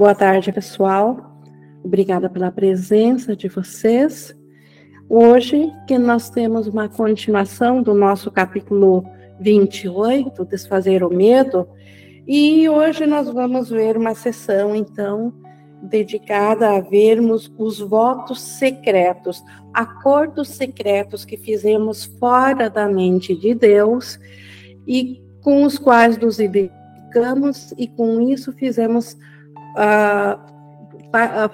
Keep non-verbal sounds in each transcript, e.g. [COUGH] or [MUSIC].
Boa tarde, pessoal. Obrigada pela presença de vocês. Hoje, que nós temos uma continuação do nosso capítulo 28, Desfazer o Medo, e hoje nós vamos ver uma sessão, então, dedicada a vermos os votos secretos, acordos secretos que fizemos fora da mente de Deus e com os quais nos identificamos e com isso fizemos uh,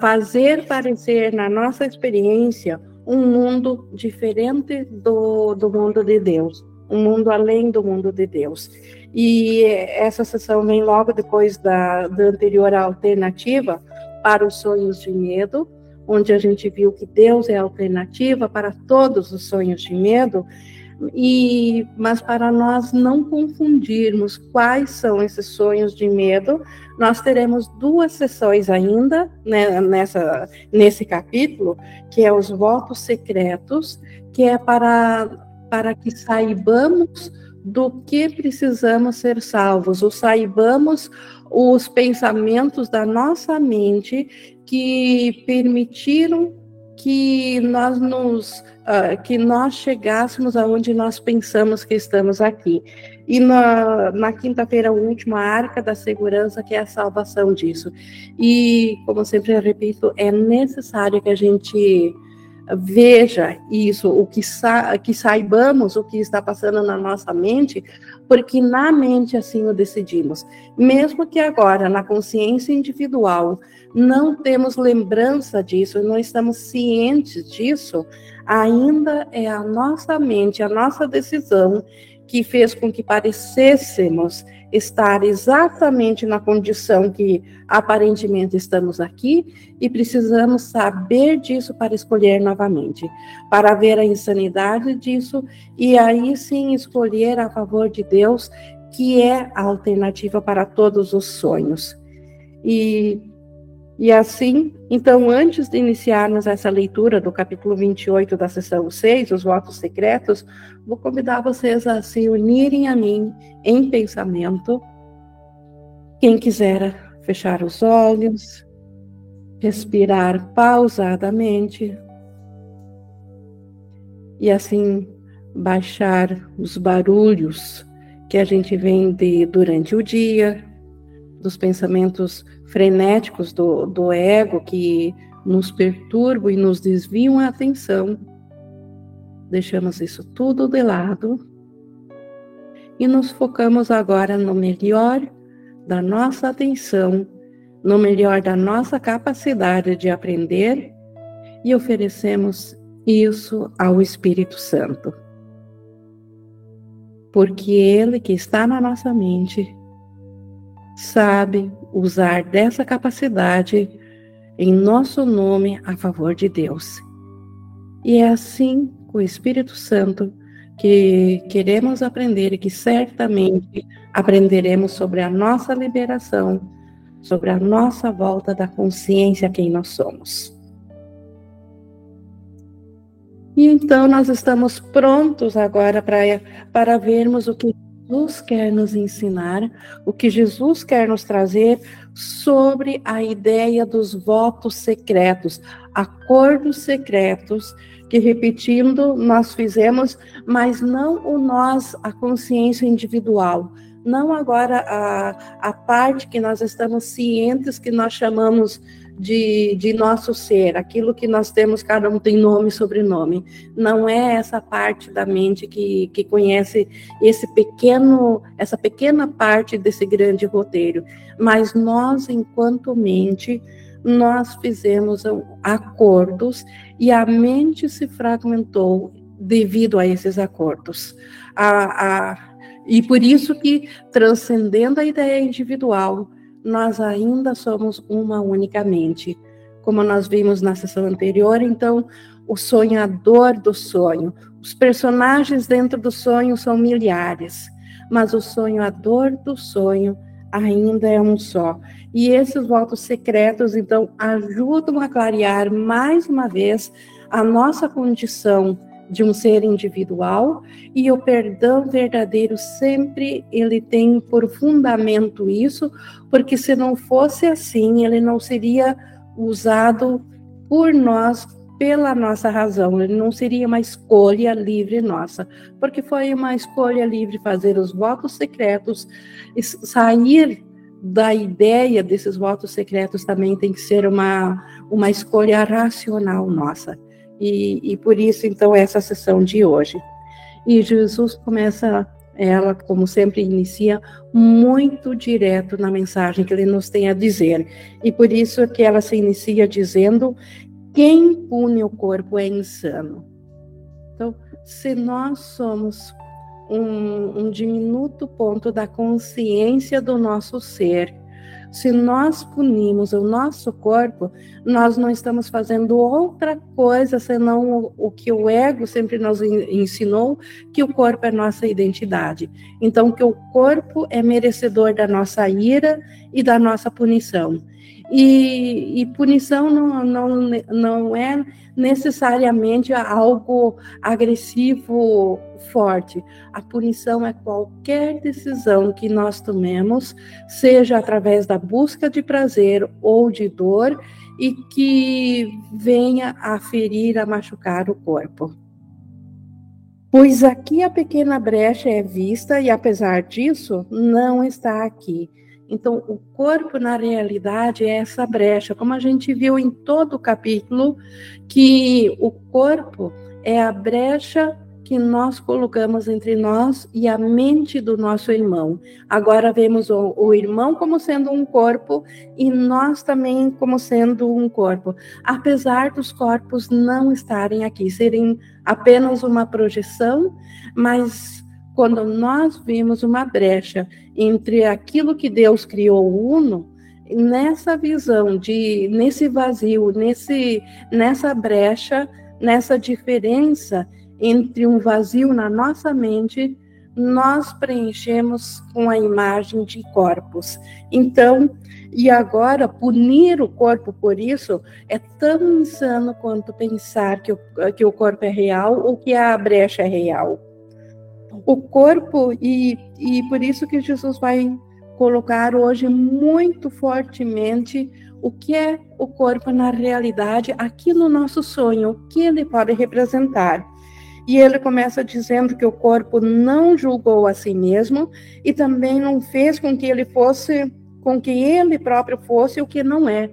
fazer parecer na nossa experiência um mundo diferente do, do mundo de Deus, um mundo além do mundo de Deus. E essa sessão vem logo depois da, da anterior alternativa para os sonhos de medo, onde a gente viu que Deus é a alternativa para todos os sonhos de medo, e, mas para nós não confundirmos quais são esses sonhos de medo, nós teremos duas sessões ainda né, nessa, nesse capítulo, que é os votos secretos, que é para, para que saibamos do que precisamos ser salvos, ou saibamos os pensamentos da nossa mente que permitiram que nós nos uh, que nós chegássemos aonde nós pensamos que estamos aqui. E na, na quinta-feira, última, a arca da segurança, que é a salvação disso. E, como sempre eu repito, é necessário que a gente veja isso, o que, sa que saibamos o que está passando na nossa mente, porque na mente assim o decidimos. Mesmo que agora, na consciência individual, não temos lembrança disso, não estamos cientes disso, ainda é a nossa mente, a nossa decisão que fez com que parecêssemos estar exatamente na condição que aparentemente estamos aqui e precisamos saber disso para escolher novamente, para ver a insanidade disso e aí sim escolher a favor de Deus, que é a alternativa para todos os sonhos. E e assim, então, antes de iniciarmos essa leitura do capítulo 28 da sessão 6, os votos secretos, vou convidar vocês a se unirem a mim em pensamento. Quem quiser fechar os olhos, respirar pausadamente e assim baixar os barulhos que a gente vende durante o dia, dos pensamentos frenéticos do, do ego que nos perturbam e nos desviam a atenção. Deixamos isso tudo de lado e nos focamos agora no melhor da nossa atenção, no melhor da nossa capacidade de aprender e oferecemos isso ao Espírito Santo. Porque Ele que está na nossa mente sabe usar dessa capacidade em nosso nome a favor de Deus. E é assim, com o Espírito Santo, que queremos aprender e que certamente aprenderemos sobre a nossa liberação, sobre a nossa volta da consciência a quem nós somos. E então nós estamos prontos agora para, para vermos o que Jesus quer nos ensinar, o que Jesus quer nos trazer sobre a ideia dos votos secretos, acordos secretos, que repetindo nós fizemos, mas não o nós, a consciência individual, não agora a, a parte que nós estamos cientes que nós chamamos de, de nosso ser, aquilo que nós temos, cada um tem nome e sobrenome. Não é essa parte da mente que, que conhece esse pequeno, essa pequena parte desse grande roteiro. Mas nós, enquanto mente, nós fizemos acordos e a mente se fragmentou devido a esses acordos. A, a, e por isso que, transcendendo a ideia individual, nós ainda somos uma unicamente. Como nós vimos na sessão anterior, então, o sonhador do sonho. Os personagens dentro do sonho são milhares, mas o sonhador do sonho ainda é um só. E esses votos secretos, então, ajudam a clarear mais uma vez a nossa condição de um ser individual e o perdão verdadeiro sempre ele tem por fundamento isso, porque se não fosse assim, ele não seria usado por nós pela nossa razão, ele não seria uma escolha livre nossa, porque foi uma escolha livre fazer os votos secretos, sair da ideia desses votos secretos também tem que ser uma, uma escolha racional nossa. E, e por isso, então, essa sessão de hoje. E Jesus começa, ela, como sempre, inicia muito direto na mensagem que ele nos tem a dizer. E por isso que ela se inicia dizendo: quem pune o corpo é insano. Então, se nós somos um, um diminuto ponto da consciência do nosso ser, se nós punimos o nosso corpo, nós não estamos fazendo outra coisa senão o, que o ego sempre nos ensinou, que o corpo é nossa identidade. Então, que o corpo é merecedor da nossa ira e da nossa punição. E, e punição não, não, não é necessariamente algo agressivo forte. A punição é qualquer decisão que nós tomemos, seja através da busca de prazer ou de dor, e que venha a ferir, a machucar o corpo. Pois aqui a pequena brecha é vista e, apesar disso, não está aqui. Então, o corpo, na realidade, é essa brecha, como a gente viu em todo o capítulo, que o corpo é a brecha que nós colocamos entre nós e a mente do nosso irmão. Agora vemos o, o, irmão como sendo um corpo e nós também como sendo um corpo, apesar dos corpos não estarem aqui, serem apenas uma projeção, mas quando nós vimos uma brecha entre aquilo que Deus criou uno, nessa visão de nesse vazio, nesse nessa brecha, nessa diferença entre um vazio na nossa mente, nós preenchemos com a imagem de corpos. Então, e agora punir o corpo por isso é tão insano quanto pensar que o, que o corpo é real ou que a brecha é real o corpo, e, e por isso que Jesus vai colocar hoje muito fortemente o que é o corpo na realidade, aqui no nosso sonho, o que ele pode representar. E ele começa dizendo que o corpo não julgou a si mesmo e também não fez com que ele fosse, com que ele próprio fosse o que não é.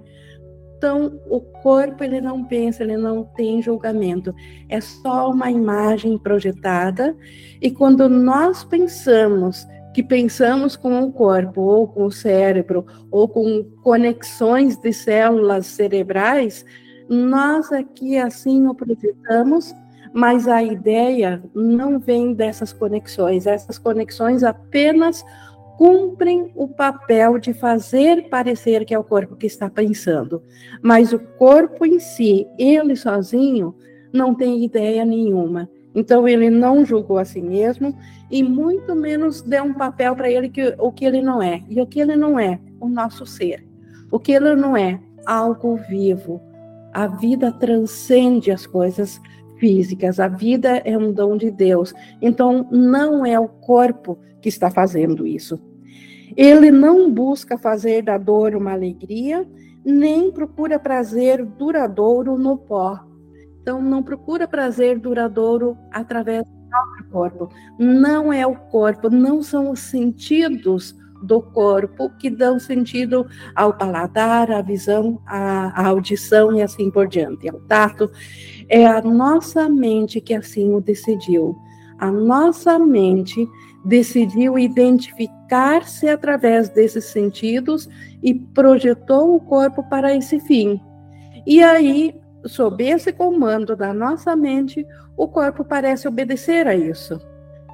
Então, o corpo ele não pensa, ele não tem julgamento. É só uma imagem projetada. E quando nós pensamos que pensamos com o corpo, ou com o cérebro, ou com conexões de células cerebrais, nós aqui assim o projetamos, mas a ideia não vem dessas conexões. Essas conexões apenas cumprem o papel de fazer parecer que é o corpo que está pensando, mas o corpo em si, ele sozinho, não tem ideia nenhuma. Então ele não julgou a si mesmo e muito menos deu um papel para ele que o que ele não é. E o que ele não é, o nosso ser. O que ele não é, algo vivo. A vida transcende as coisas físicas. A vida é um dom de Deus. Então, não é o corpo que está fazendo isso. Ele não busca fazer da dor uma alegria, nem procura prazer duradouro no pó. Então, não procura prazer duradouro através do próprio corpo. Não é o corpo, não são os sentidos do corpo que dão sentido ao paladar, à visão, à, audição e assim por diante, ao tato. É a nossa mente que assim o decidiu. A nossa mente decidiu identificar-se através desses sentidos e projetou o corpo para esse fim. E aí, sob esse comando da nossa mente, o corpo parece obedecer a isso.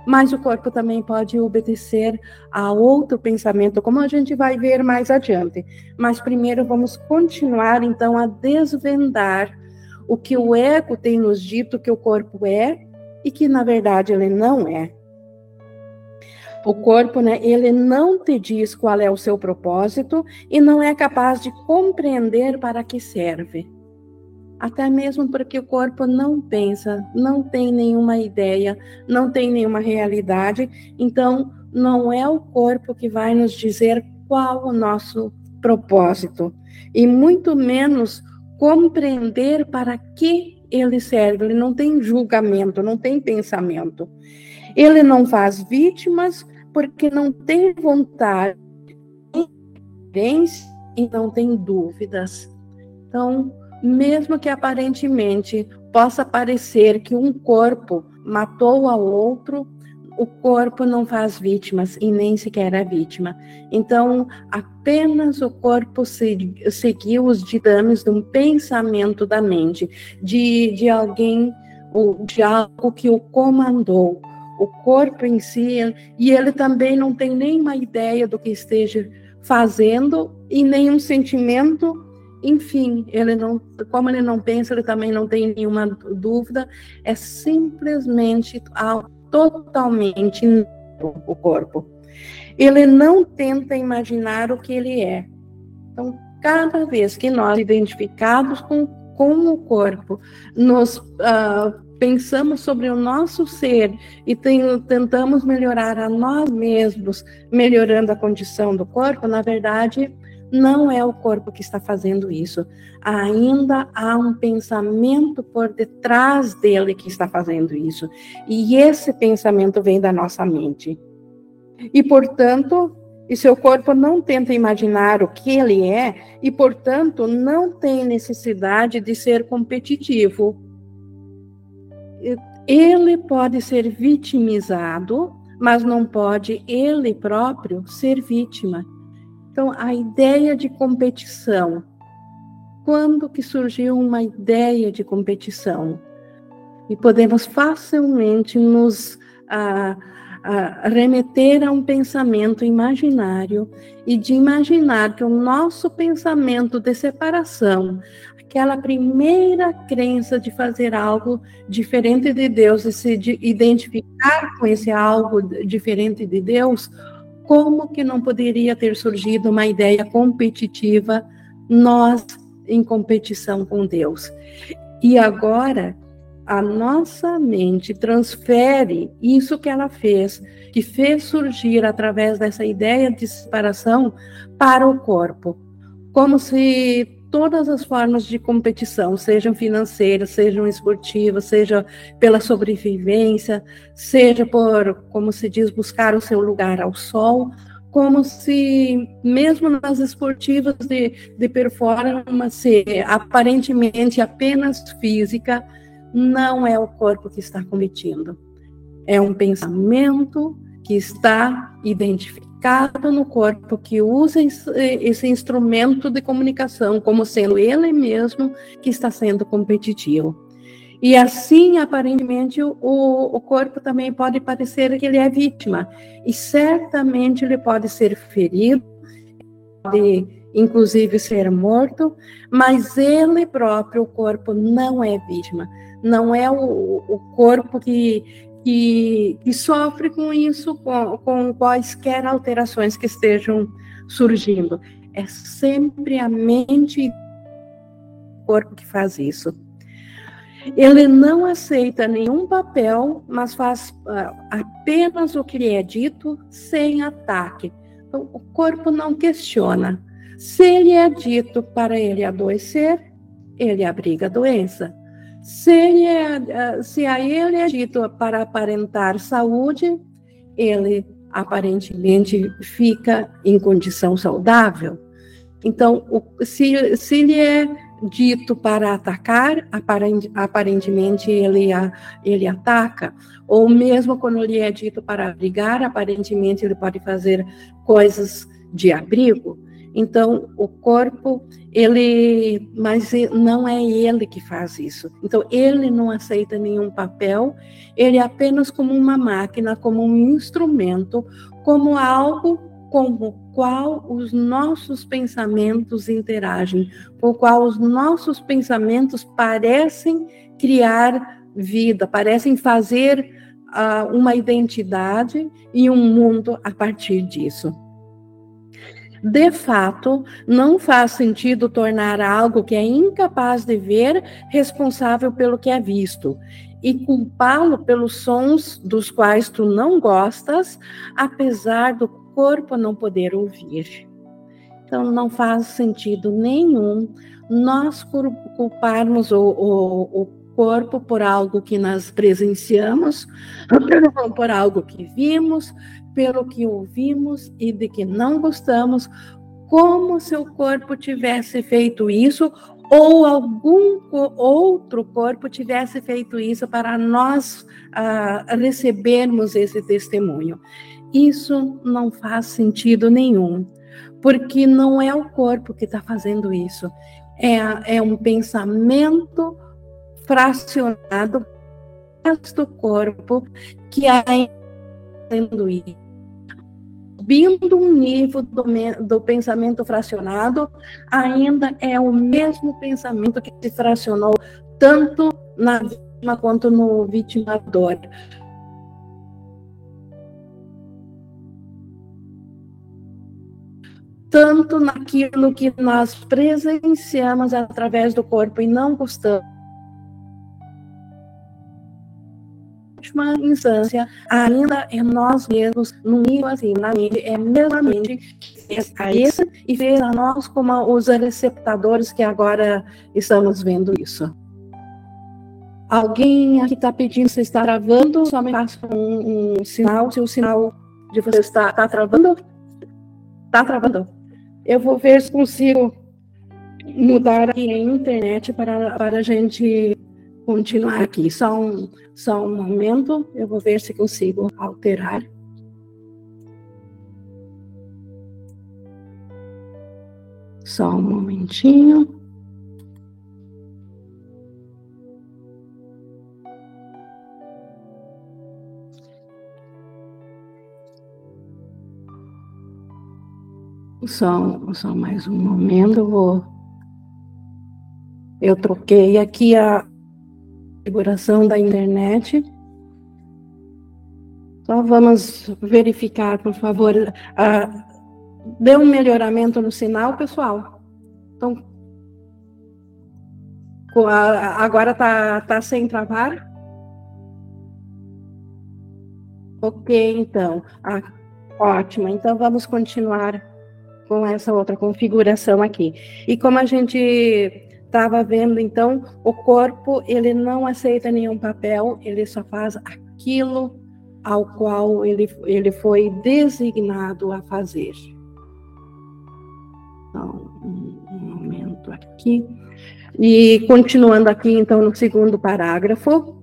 Mas o corpo também pode obedecer a outro pensamento, como a gente vai ver mais adiante. Mas primeiro vamos continuar então a desvendar o que o ego tem nos dito que o corpo é e que na verdade ele não é. O corpo, né, ele não te diz qual é o seu propósito e não é capaz de compreender para que serve. até mesmo porque o corpo não pensa, não tem nenhuma ideia, não tem nenhuma realidade, então não é o corpo que vai nos dizer qual o nosso propósito, e muito menos compreender para que ele serve, ele não tem julgamento, não tem pensamento. Ele não faz vítimas porque não tem vontade e não tem dúvidas. Então, mesmo que aparentemente possa parecer que um corpo matou a outro, o corpo não faz vítimas e nem sequer é vítima. Então, apenas o corpo seguiu os ditames de um pensamento da mente, de, de alguém, de algo que o comandou. O corpo em si, e ele também não tem nenhuma ideia do que esteja fazendo e nenhum sentimento enfim, ele não, como ele não pensa, ele também não tem nenhuma dúvida, é simplesmente totalmente o corpo. Ele não tenta imaginar o que ele é. Então, cada vez que nós identificados com, com o corpo, nos uh, pensamos sobre o nosso ser e tem, tentamos melhorar a nós mesmos, melhorando a condição do corpo, na verdade, não é o corpo que está fazendo isso. Ainda há um pensamento por detrás dele que está fazendo isso. E esse pensamento vem da nossa mente. E, portanto, e seu corpo não tenta imaginar o que ele é, e, portanto, não tem necessidade de ser competitivo. Ele pode ser vitimizado, mas não pode ele próprio ser vítima. Então, a ideia de competição. Quando que surgiu uma ideia de competição? E podemos facilmente nos ah, ah, remeter a um pensamento imaginário e de imaginar que o nosso pensamento de separação, aquela primeira crença de fazer algo diferente de Deus e se identificar com esse algo diferente de Deus, como que não poderia ter surgido uma ideia competitiva, nós em competição com Deus? E agora, a nossa mente transfere isso que ela fez, que fez surgir através dessa ideia de separação, para o corpo. Como se todas as formas de competição, sejam financeiras, sejam esportivas, seja pela sobrevivência, seja por, como se diz, buscar o seu lugar ao sol, como se, mesmo nas esportivas de, de performance, aparentemente apenas física, não é o corpo que está competindo. É um pensamento que está identificado no corpo que usa esse instrumento de comunicação como sendo ele mesmo que está sendo competitivo. E assim, aparentemente, o, o corpo também pode parecer que ele é vítima. E certamente ele pode ser ferido, pode inclusive ser morto, mas ele próprio, o corpo, não é vítima. Não é o, o corpo que, que, que sofre com isso, com, com quaisquer alterações que estejam surgindo. É sempre a mente e o corpo que faz isso. Ele não aceita nenhum papel, mas faz uh, apenas o que lhe é dito sem ataque. Então, o corpo não questiona. Se ele é dito para ele adoecer, ele abriga a doença. Se, é, se a ele é dito para aparentar saúde, ele aparentemente fica em condição saudável. Então, se, se lhe é dito para atacar, aparentemente ele, ele ataca, ou mesmo quando lhe é dito para abrigar, aparentemente ele pode fazer coisas de abrigo. Então, o corpo, ele, mas não é ele que faz isso. Então, ele não aceita nenhum papel, ele é apenas como uma máquina, como um instrumento, como algo com o qual os nossos pensamentos interagem, com o qual os nossos pensamentos parecem criar vida, parecem fazer uh, uma identidade e um mundo a partir disso. De fato, não faz sentido tornar algo que é incapaz de ver responsável pelo que é visto e culpá-lo pelos sons dos quais tu não gostas, apesar do corpo não poder ouvir. Então, não faz sentido nenhum nós culparmos o, o, o corpo por algo que nós presenciamos, [COUGHS] por algo que vimos, pelo que ouvimos e de que não gostamos, como se o corpo tivesse feito isso ou algum outro corpo tivesse feito isso para nós uh, recebermos esse testemunho. Isso não faz sentido nenhum, porque não é o corpo que está fazendo isso, é, é um pensamento fracionado do corpo que ainda fazendo isso subindo um nível do, do, pensamento fracionado, ainda é o mesmo pensamento que se fracionou tanto na vítima quanto no vitimador. Tanto naquilo que nós presenciamos através do corpo e não gostamos última instância, ainda é nós mesmos, no nível assim, na mente, é mesma mente que fez a e fez a nós como os receptadores que agora estamos vendo isso. Alguém aqui está pedindo se está travando, só me faça um, um, sinal, se o sinal de você está, está travando. Está travando. Eu vou ver se consigo mudar aqui a internet para, para a gente continuar aqui. Só um, só um momento, eu vou ver se consigo alterar. Só um momentinho. Só, só mais um momento, eu vou. Eu troquei aqui a, configuração da internet. Só vamos verificar, por favor. Deu um melhoramento no sinal, pessoal? Então, agora está tá sem travar? Ok, então. Ah, ótimo. Então, vamos continuar com essa outra configuração aqui. E como a gente estava vendo então o corpo ele não aceita nenhum papel ele só faz aquilo ao qual ele, ele foi designado a fazer. Então um momento aqui. E continuando aqui então no segundo parágrafo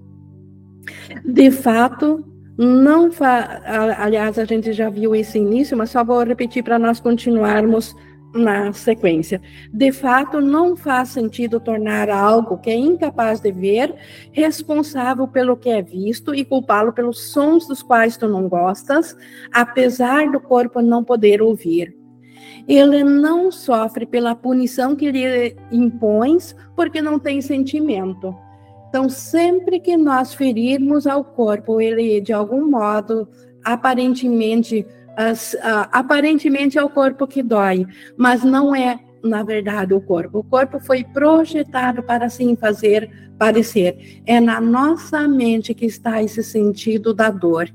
de fato não fa... aliás a gente já viu esse início mas só vou repetir para nós continuarmos na sequência. De fato, não faz sentido tornar algo que é incapaz de ver responsável pelo que é visto e culpá-lo pelos sons dos quais tu não gostas, apesar do corpo não poder ouvir. Ele não sofre pela punição que lhe impões porque não tem sentimento. Então, sempre que nós ferirmos ao corpo, ele de algum modo aparentemente aparentemente é o corpo que dói, mas não é, na verdade, o corpo. O corpo foi projetado para assim fazer parecer. É na nossa mente que está esse sentido da dor.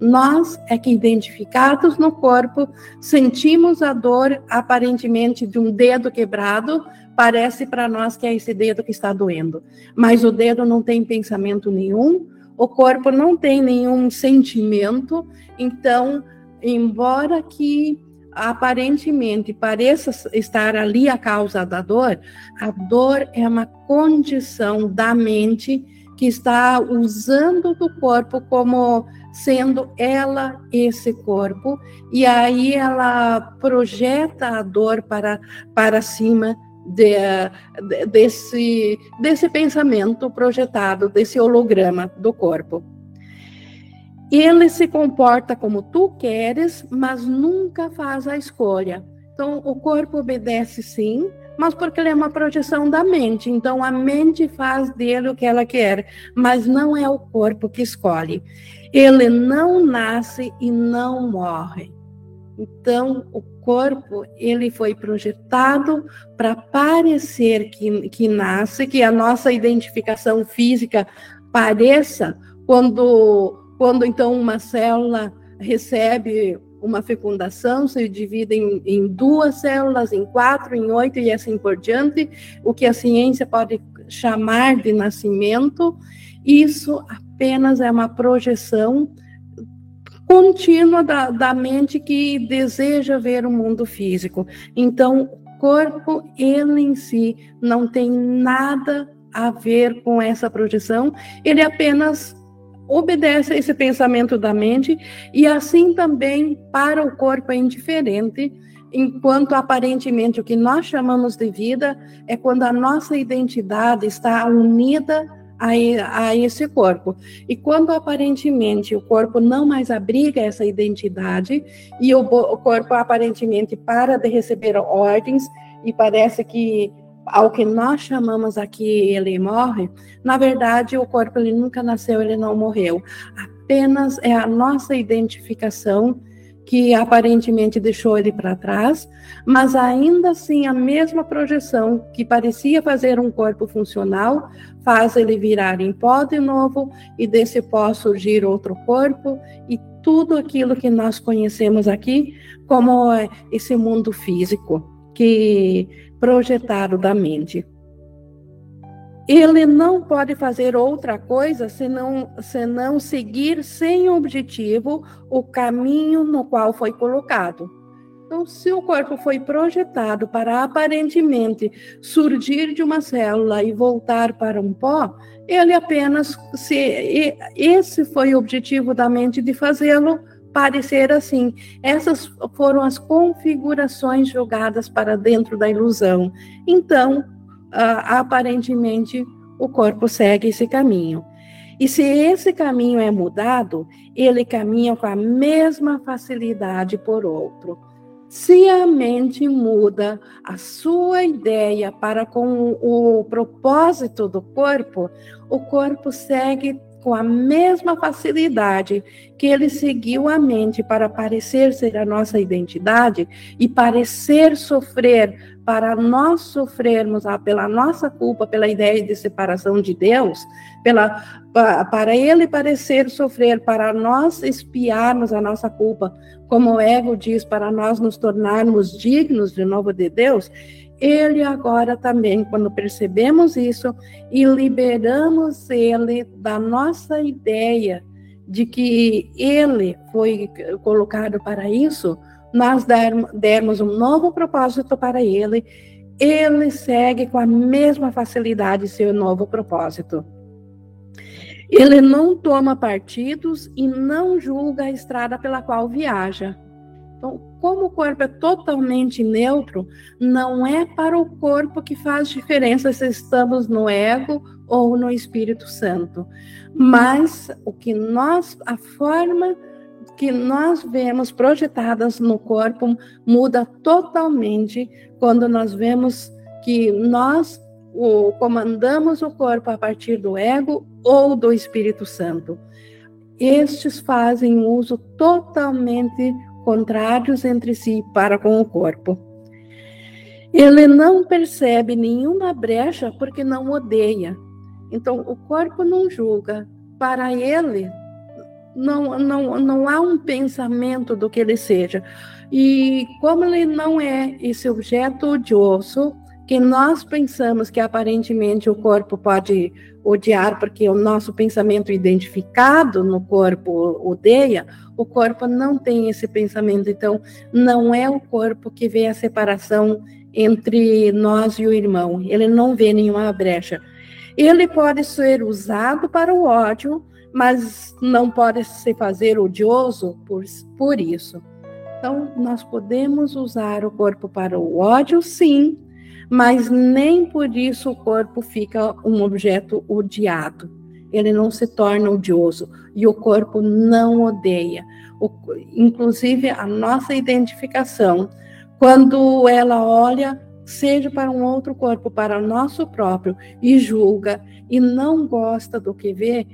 Nós é que, identificados no corpo, sentimos a dor aparentemente de um dedo quebrado, parece para nós que é esse dedo que está doendo. Mas o dedo não tem pensamento nenhum, o corpo não tem nenhum sentimento, então embora que aparentemente pareça estar ali a causa da dor, a dor é uma condição da mente que está usando do corpo como sendo ela esse corpo, e aí ela projeta a dor para, para cima de, de, desse, desse pensamento projetado, desse holograma do corpo. Ele se comporta como tu queres, mas nunca faz a escolha. Então, o corpo obedece sim, mas porque ele é uma projeção da mente. Então, a mente faz dele o que ela quer, mas não é o corpo que escolhe. Ele não nasce e não morre. Então, o corpo, ele foi projetado para parecer que, que nasce, que a nossa identificação física pareça quando, quando então uma célula recebe uma fecundação, se divide em, em, duas células, em quatro, em oito e assim por diante, o que a ciência pode chamar de nascimento, isso apenas é uma projeção contínua da, da mente que deseja ver o mundo físico. Então, o corpo, ele em si, não tem nada a ver com essa projeção, ele apenas obedece a esse pensamento da mente e assim também para o corpo é indiferente, enquanto aparentemente o que nós chamamos de vida é quando a nossa identidade está unida a, a esse corpo. E quando aparentemente o corpo não mais abriga essa identidade e o, o corpo aparentemente para de receber ordens e parece que ao que nós chamamos aqui ele morre, na verdade o corpo ele nunca nasceu, ele não morreu. Apenas é a nossa identificação que aparentemente deixou ele para trás, mas ainda assim a mesma projeção que parecia fazer um corpo funcional faz ele virar em pó de novo e desse pó surgir outro corpo e tudo aquilo que nós conhecemos aqui como esse mundo físico que projetado da mente ele não pode fazer outra coisa senão, senão seguir sem objetivo o caminho no qual foi colocado. Então, se o corpo foi projetado para aparentemente surgir de uma célula e voltar para um pó, ele apenas se esse foi o objetivo da mente de fazê-lo parecer assim. Essas foram as configurações jogadas para dentro da ilusão. Então, uh, aparentemente o corpo segue esse caminho. E se esse caminho é mudado, ele caminha com a mesma facilidade por outro. Se a mente muda a sua ideia para com o propósito do corpo, o corpo segue com a mesma facilidade que ele seguiu a mente para parecer ser a nossa identidade e parecer sofrer para nós sofrermos pela nossa culpa, pela ideia de separação de Deus, pela, para ele parecer sofrer, para nós espiarmos a nossa culpa, como o ego diz, para nós nos tornarmos dignos de novo de Deus, ele agora também, quando percebemos isso e liberamos ele da nossa ideia de que ele foi colocado para isso, nós dermos um novo propósito para ele, ele segue com a mesma facilidade seu novo propósito. Ele não toma partidos e não julga a estrada pela qual viaja. Então, como o corpo é totalmente neutro, não é para o corpo que faz diferença se estamos no ego ou no Espírito Santo, mas o que nós, a forma que nós vemos projetadas no corpo muda totalmente quando nós vemos que nós o, comandamos o corpo a partir do ego ou do Espírito Santo. Estes fazem uso totalmente contrários entre si para com o corpo. Ele não percebe nenhuma brecha porque não odeia. Então, o corpo não julga. Para ele, não, não, não há um pensamento do que ele seja. E como ele não é esse objeto odioso, que nós pensamos que aparentemente o corpo pode odiar porque o nosso pensamento identificado no corpo odeia, o corpo não tem esse pensamento. Então, não é o corpo que vê a separação entre nós e o irmão. Ele não vê nenhuma brecha. Ele pode ser usado para o ódio, mas não pode se fazer odioso por, por isso. Então, nós podemos usar o corpo para o ódio, sim, mas nem por isso o corpo fica um objeto odiado. Ele não se torna odioso e o corpo não odeia. O, inclusive, a nossa identificação, quando ela olha, seja para um outro corpo, para o nosso próprio, e julga e não gosta do que vê,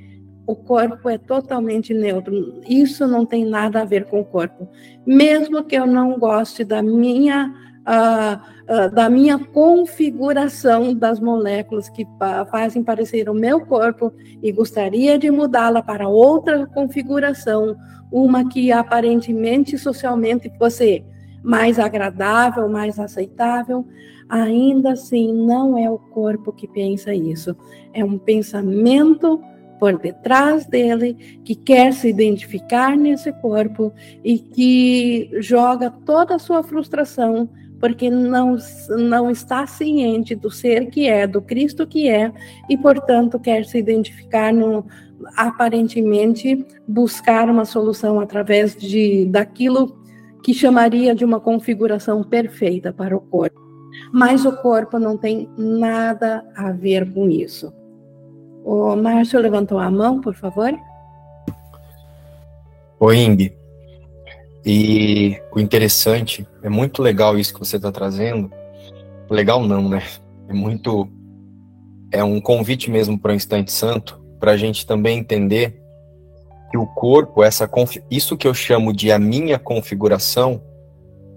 o corpo é totalmente neutro. Isso não tem nada a ver com o corpo. Mesmo que eu não goste da minha uh, da minha configuração das moléculas que fazem parecer o meu corpo e gostaria de mudá-la para outra configuração, uma que aparentemente socialmente fosse mais agradável, mais aceitável, ainda assim não é o corpo que pensa isso. É um pensamento por detrás dele, que quer se identificar nesse corpo e que joga toda a sua frustração porque não, não está ciente do ser que é, do Cristo que é, e, portanto, quer se identificar no, aparentemente buscar uma solução através de daquilo que chamaria de uma configuração perfeita para o corpo. Mas o corpo não tem nada a ver com isso. O Márcio levantou a mão, por favor. Oi, Ing. E o interessante, é muito legal isso que você está trazendo. Legal não, né? É muito. É um convite mesmo para o instante santo, para a gente também entender que o corpo, essa isso que eu chamo de a minha configuração,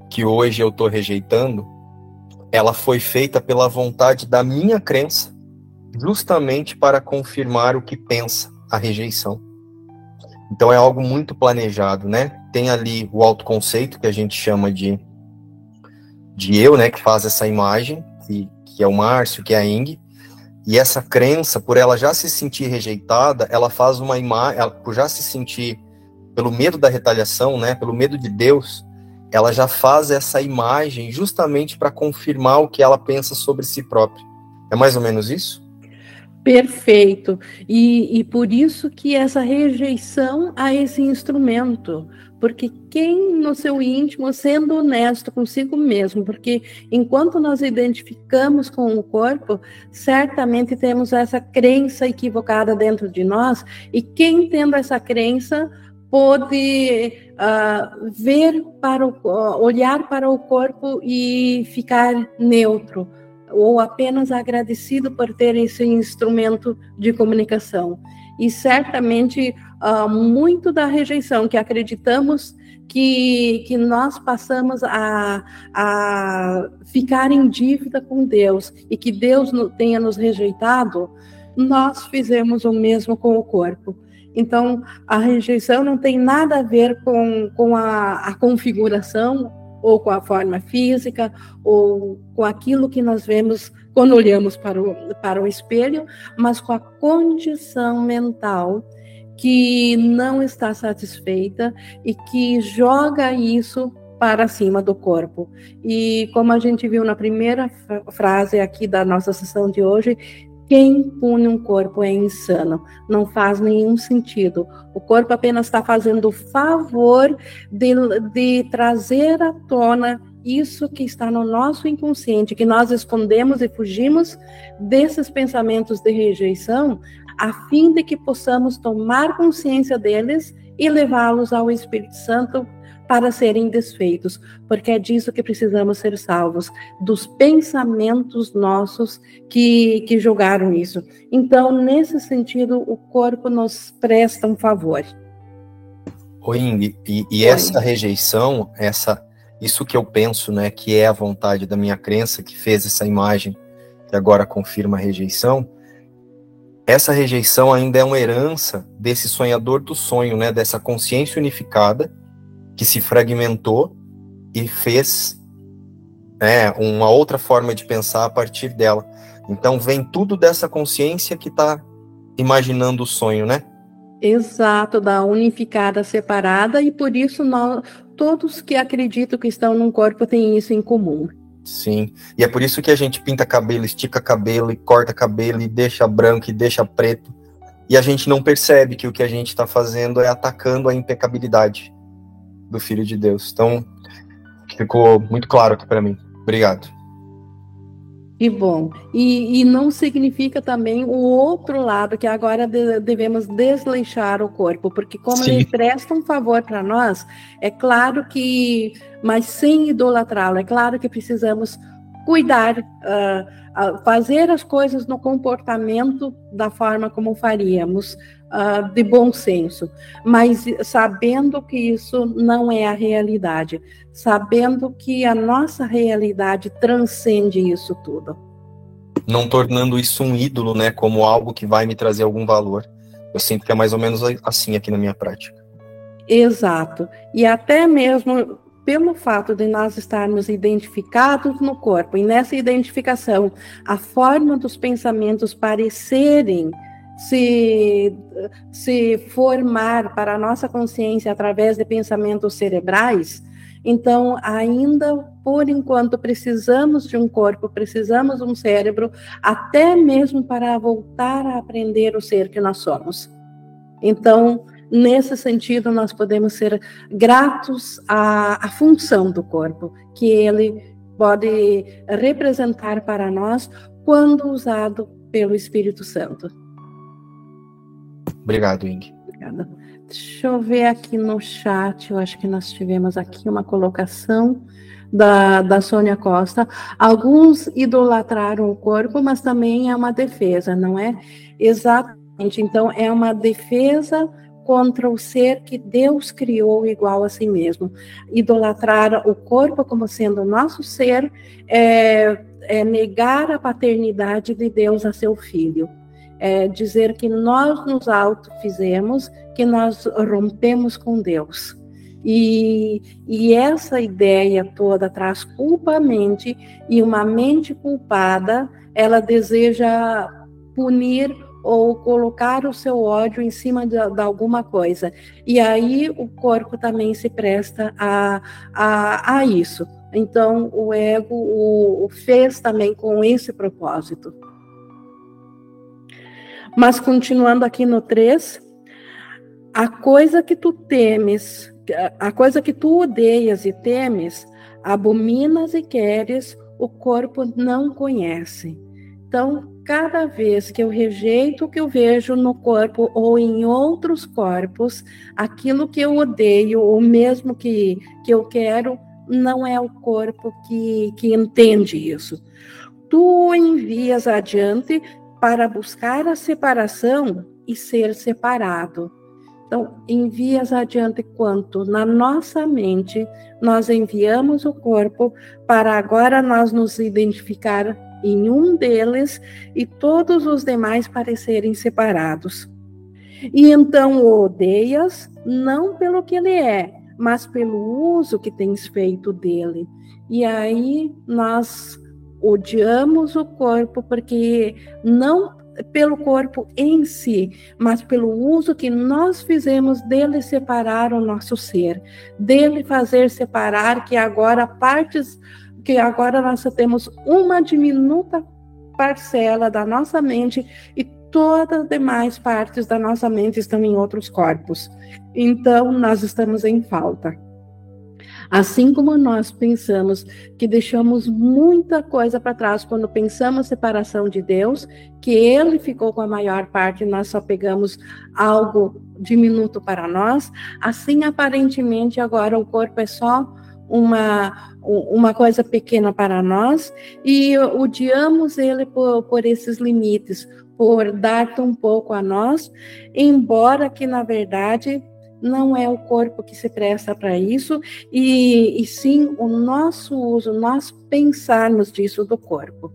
que hoje eu estou rejeitando, ela foi feita pela vontade da minha crença justamente para confirmar o que pensa a rejeição. Então é algo muito planejado, né? Tem ali o autoconceito que a gente chama de de eu, né, que faz essa imagem, que, que é o Márcio, que é a Ing, e essa crença, por ela já se sentir rejeitada, ela faz uma imagem, por já se sentir pelo medo da retaliação, né, pelo medo de Deus, ela já faz essa imagem justamente para confirmar o que ela pensa sobre si própria. É mais ou menos isso? Perfeito. E, e por isso que essa rejeição a esse instrumento, porque quem no seu íntimo, sendo honesto consigo mesmo, porque enquanto nós identificamos com o corpo, certamente temos essa crença equivocada dentro de nós, e quem tendo essa crença pode uh, ver para o, olhar para o corpo e ficar neutro ou apenas agradecido por ter esse instrumento de comunicação. E certamente uh, muito da rejeição que acreditamos que, que nós passamos a, a ficar em dívida com Deus e que Deus tenha nos rejeitado, nós fizemos o mesmo com o corpo. Então, a rejeição não tem nada a ver com, com a, a configuração ou com a forma física, ou com aquilo que nós vemos quando olhamos para o, para o espelho, mas com a condição mental que não está satisfeita e que joga isso para cima do corpo. E como a gente viu na primeira frase aqui da nossa sessão de hoje, quem pune um corpo é insano, não faz nenhum sentido. O corpo apenas está fazendo o favor de, de trazer à tona isso que está no nosso inconsciente, que nós escondemos e fugimos desses pensamentos de rejeição, a fim de que possamos tomar consciência deles e levá-los ao Espírito Santo para serem desfeitos, porque é disso que precisamos ser salvos, dos pensamentos nossos que, que julgaram isso. Então, nesse sentido, o corpo nos presta um favor. Oi, Ing, e, e essa rejeição, essa, isso que eu penso, né, que é a vontade da minha crença, que fez essa imagem, que agora confirma a rejeição, essa rejeição ainda é uma herança desse sonhador do sonho, né, dessa consciência unificada, que se fragmentou e fez é, uma outra forma de pensar a partir dela. Então vem tudo dessa consciência que está imaginando o sonho, né? Exato, da unificada separada, e por isso nós, todos que acreditam que estão num corpo têm isso em comum. Sim, e é por isso que a gente pinta cabelo, estica cabelo e corta cabelo e deixa branco e deixa preto, e a gente não percebe que o que a gente está fazendo é atacando a impecabilidade do Filho de Deus. Então, ficou muito claro aqui para mim. Obrigado. Que bom. E, e, não significa também o outro lado, que agora de, devemos desleixar o corpo, porque como Sim. ele presta um favor para nós, é claro que, mas sem idolatrá-lo, é claro que precisamos cuidar, uh, fazer as coisas no comportamento da forma como faríamos, uh, de bom senso, mas sabendo que isso não é a realidade, sabendo que a nossa realidade transcende isso tudo. Não tornando isso um ídolo, né, como algo que vai me trazer algum valor. Eu sinto que é mais ou menos assim aqui na minha prática. Exato. E até mesmo pelo fato de nós estarmos identificados no corpo, e nessa identificação, a forma dos pensamentos parecerem se, se formar para a nossa consciência através de pensamentos cerebrais, então, ainda por enquanto, precisamos de um corpo, precisamos de um cérebro, até mesmo para voltar a aprender o ser que nós somos. Então, Nesse sentido, nós podemos ser gratos à, à função do corpo, que ele pode representar para nós quando usado pelo Espírito Santo. Obrigado, Ing. Obrigada. Deixa eu ver aqui no chat, eu acho que nós tivemos aqui uma colocação da, da Sônia Costa. Alguns idolatraram o corpo, mas também é uma defesa, não é? Exatamente. Então, é uma defesa contra o ser que Deus criou igual a si mesmo. Idolatrar o corpo como sendo o nosso ser é, é negar a paternidade de Deus a seu filho. É dizer que nós nos autofizemos, que nós rompemos com Deus. E, e, essa ideia toda traz culpa à mente, e uma mente culpada, ela deseja punir ou colocar o seu ódio em cima de, de, alguma coisa. E aí o corpo também se presta a, a, a isso. Então o ego o, o fez também com esse propósito. Mas continuando aqui no 3, a coisa que tu temes, a coisa que tu odeias e temes, abominas e queres, o corpo não conhece. Então, cada vez que eu rejeito o que eu vejo no corpo ou em outros corpos, aquilo que eu odeio, ou mesmo que, que eu quero, não é o corpo que, que entende isso. Tu envias adiante para buscar a separação e ser separado. Então, envias adiante quanto na nossa mente nós enviamos o corpo para agora nós nos identificar em um deles e todos os demais parecerem separados. E então o odeias, não pelo que ele é, mas pelo uso que tens feito dele. E aí nós odiamos o corpo porque não pelo corpo em si, mas pelo uso que nós fizemos dele separar o nosso ser, dele fazer separar que agora partes que agora nós temos uma diminuta parcela da nossa mente e todas as demais partes da nossa mente estão em outros corpos. Então, nós estamos em falta. Assim como nós pensamos que deixamos muita coisa para trás quando pensamos separação de Deus, que Ele ficou com a maior parte nós só pegamos algo diminuto para nós, assim aparentemente agora o corpo é só uma, uma coisa pequena para nós e odiamos ele por, por esses limites, por dar tão pouco a nós, embora que na verdade não é o corpo que se presta para isso, e, e sim o nosso uso, nós pensarmos disso do corpo.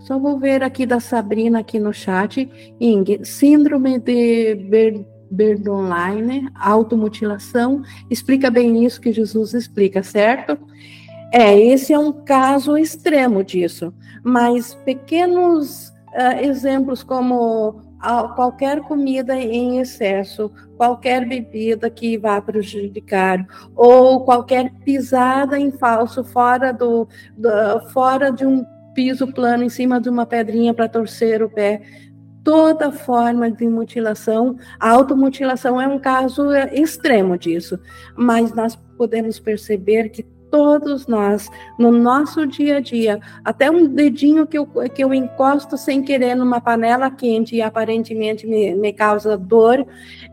Só vou ver aqui da Sabrina aqui no chat, Ing, síndrome de Ber Berdonline, automutilação, explica bem isso que Jesus explica, certo? É, esse é um caso extremo disso, mas pequenos uh, exemplos como qualquer comida em excesso, qualquer bebida que vá prejudicar, ou qualquer pisada em falso fora do, do fora de um piso plano em cima de uma pedrinha para torcer o pé, toda forma de mutilação. A automutilação é um caso extremo disso, mas nós podemos perceber que todos nós, no nosso dia a dia, até um dedinho que eu, que eu encosto sem querer numa panela quente e aparentemente me, me causa dor,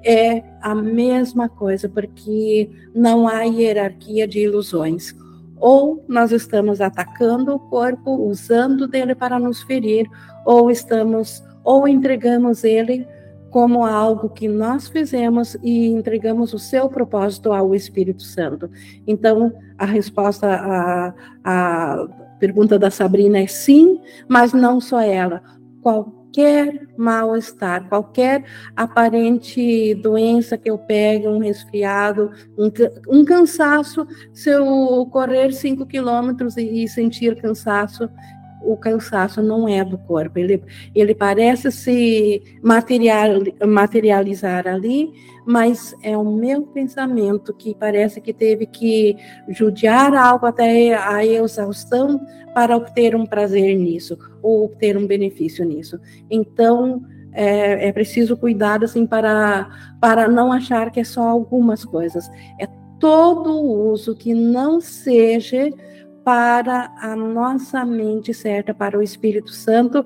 é a mesma coisa, porque não há hierarquia de ilusões. Ou nós estamos atacando o corpo, usando dele para nos ferir, ou estamos ou entregamos ele como algo que nós fizemos e entregamos o seu propósito ao Espírito Santo. Então, a resposta à, à pergunta da Sabrina é sim, mas não só ela. Qualquer mal-estar, qualquer aparente doença que eu pegue, um resfriado, um, um cansaço, se eu correr cinco quilômetros e, e sentir cansaço, o cansaço não é do corpo, ele, ele parece se material, materializar ali, mas é o meu pensamento que parece que teve que judiar algo até a exaustão para obter um prazer nisso, ou obter um benefício nisso. Então, é, é preciso cuidar assim para, para não achar que é só algumas coisas. É todo uso que não seja para a nossa mente certa, para o Espírito Santo,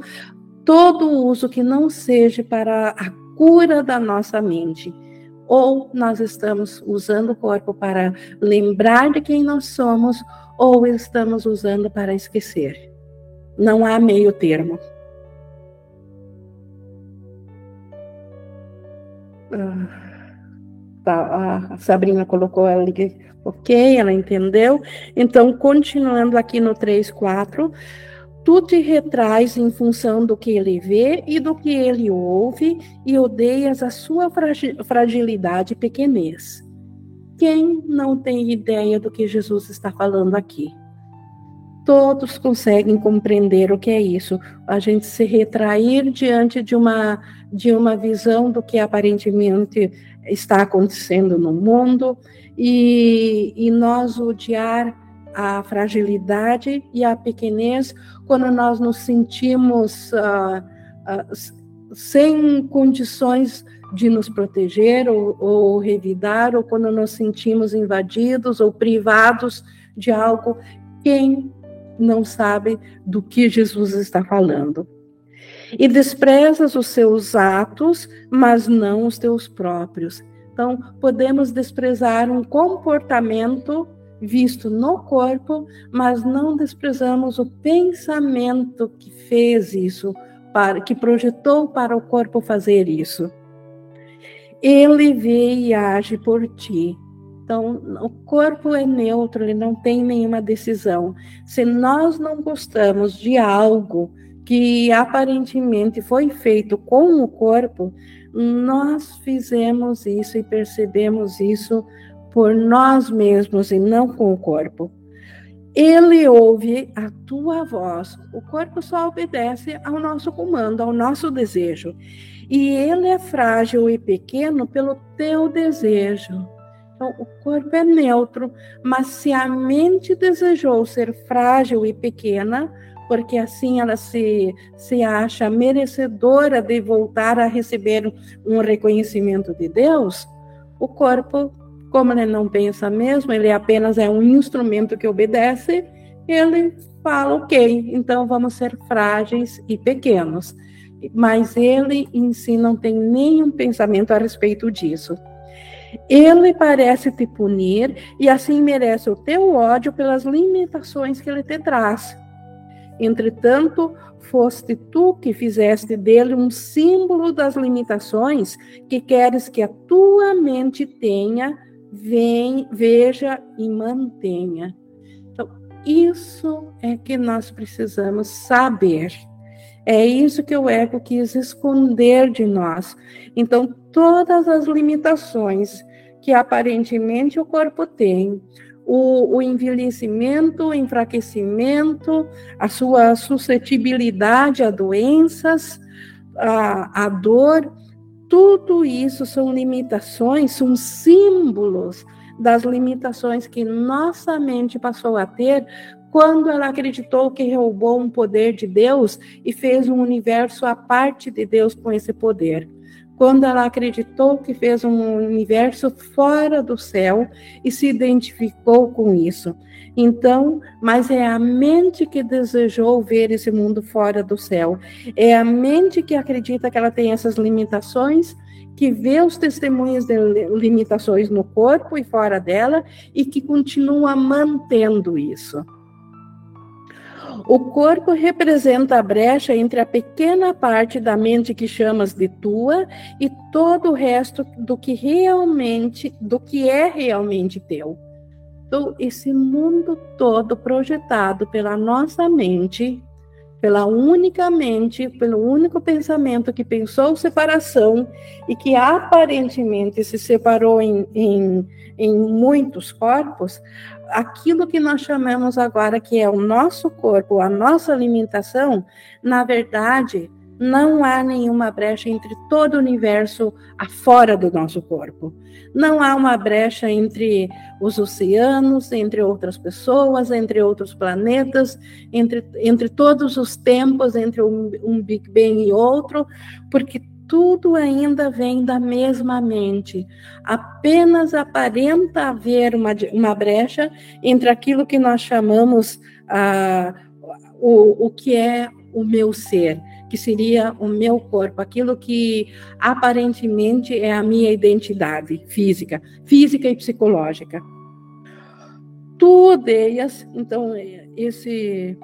todo uso que não seja para a cura da nossa mente. Ou nós estamos usando o corpo para lembrar de quem nós somos, ou estamos usando para esquecer. Não há meio termo. Ah, tá, a Sabrina colocou ali Ok, ela entendeu. Então, continuando aqui no 3, 4, tu te retrais em função do que ele vê e do que ele ouve e odeias a sua fragilidade e pequenez. Quem não tem ideia do que Jesus está falando aqui? Todos conseguem compreender o que é isso. A gente se retrair diante de uma de uma visão do que aparentemente está acontecendo no mundo e, e nós odiar a fragilidade e a pequenez quando nós nos sentimos uh, uh, sem condições de nos proteger ou, ou revidar, ou quando nos sentimos invadidos ou privados de algo, quem não sabe do que Jesus está falando? E desprezas os seus atos, mas não os teus próprios. Então, podemos desprezar um comportamento visto no corpo, mas não desprezamos o pensamento que fez isso, para que projetou para o corpo fazer isso. Ele vê e age por ti. Então, o corpo é neutro, ele não tem nenhuma decisão. Se nós não gostamos de algo que aparentemente foi feito com o corpo, nós fizemos isso e percebemos isso por nós mesmos e não com o corpo. Ele ouve a tua voz. O corpo só obedece ao nosso comando, ao nosso desejo. E ele é frágil e pequeno pelo teu desejo. Então, o corpo é neutro, mas se a mente desejou ser frágil e pequena, porque assim ela se, se acha merecedora de voltar a receber um reconhecimento de Deus, o corpo, como ele não pensa mesmo, ele apenas é um instrumento que obedece, ele fala, ok, então vamos ser frágeis e pequenos. Mas ele em si não tem nenhum pensamento a respeito disso. Ele parece te punir e assim merece o teu ódio pelas limitações que ele te traz. Entretanto, foste tu que fizeste dele um símbolo das limitações que queres que a tua mente tenha, vem, veja e mantenha. Então, isso é que nós precisamos saber. É isso que o ego quis esconder de nós. Então, todas as limitações que aparentemente o corpo tem, o, o envelhecimento, o enfraquecimento, a sua suscetibilidade a doenças, a, a dor, tudo isso são limitações, são símbolos das limitações que nossa mente passou a ter quando ela acreditou que roubou um poder de Deus e fez um universo à parte de Deus com esse poder quando ela acreditou que fez um universo fora do céu e se identificou com isso. Então, mas é a mente que desejou ver esse mundo fora do céu. É a mente que acredita que ela tem essas limitações que vê os testemunhos de limitações no corpo e fora dela e que continua mantendo isso. O corpo representa a brecha entre a pequena parte da mente que chamas de tua e todo o resto do que realmente, do que é realmente teu. Então, esse mundo todo projetado pela nossa mente pela única mente, pelo único pensamento que pensou separação e que aparentemente se separou em, em, em muitos corpos, aquilo que nós chamamos agora que é o nosso corpo, a nossa alimentação, na verdade, não há nenhuma brecha entre todo o universo afora do nosso corpo. Não há uma brecha entre os oceanos, entre outras pessoas, entre outros planetas, entre, entre todos os tempos, entre um, um Big Bang e outro, porque tudo ainda vem da mesma mente. Apenas aparenta haver uma, uma brecha entre aquilo que nós chamamos ah, o, o que é o meu ser que seria o meu corpo, aquilo que aparentemente é a minha identidade física, física e psicológica. Tu odeias, então, esse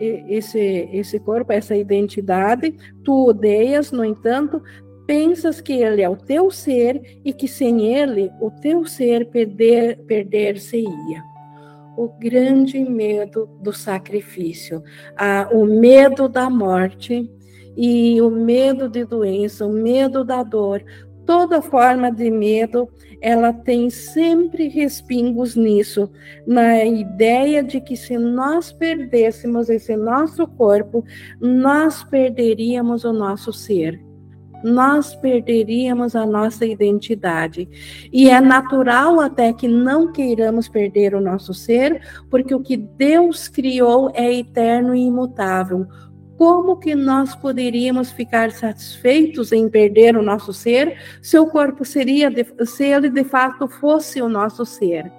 esse esse corpo, essa identidade, tu odeias, no entanto, pensas que ele é o teu ser e que sem ele o teu ser perder perder-se-ia. O grande medo do sacrifício, a, o medo da morte e o medo de doença, o medo da dor, toda forma de medo, ela tem sempre respingos nisso, na ideia de que se nós perdêssemos esse nosso corpo, nós perderíamos o nosso ser. Nós perderíamos a nossa identidade. E é natural até que não queiramos perder o nosso ser, porque o que Deus criou é eterno e imutável como que nós poderíamos ficar satisfeitos em perder o nosso ser se o corpo seria, se ele de fato fosse o nosso ser?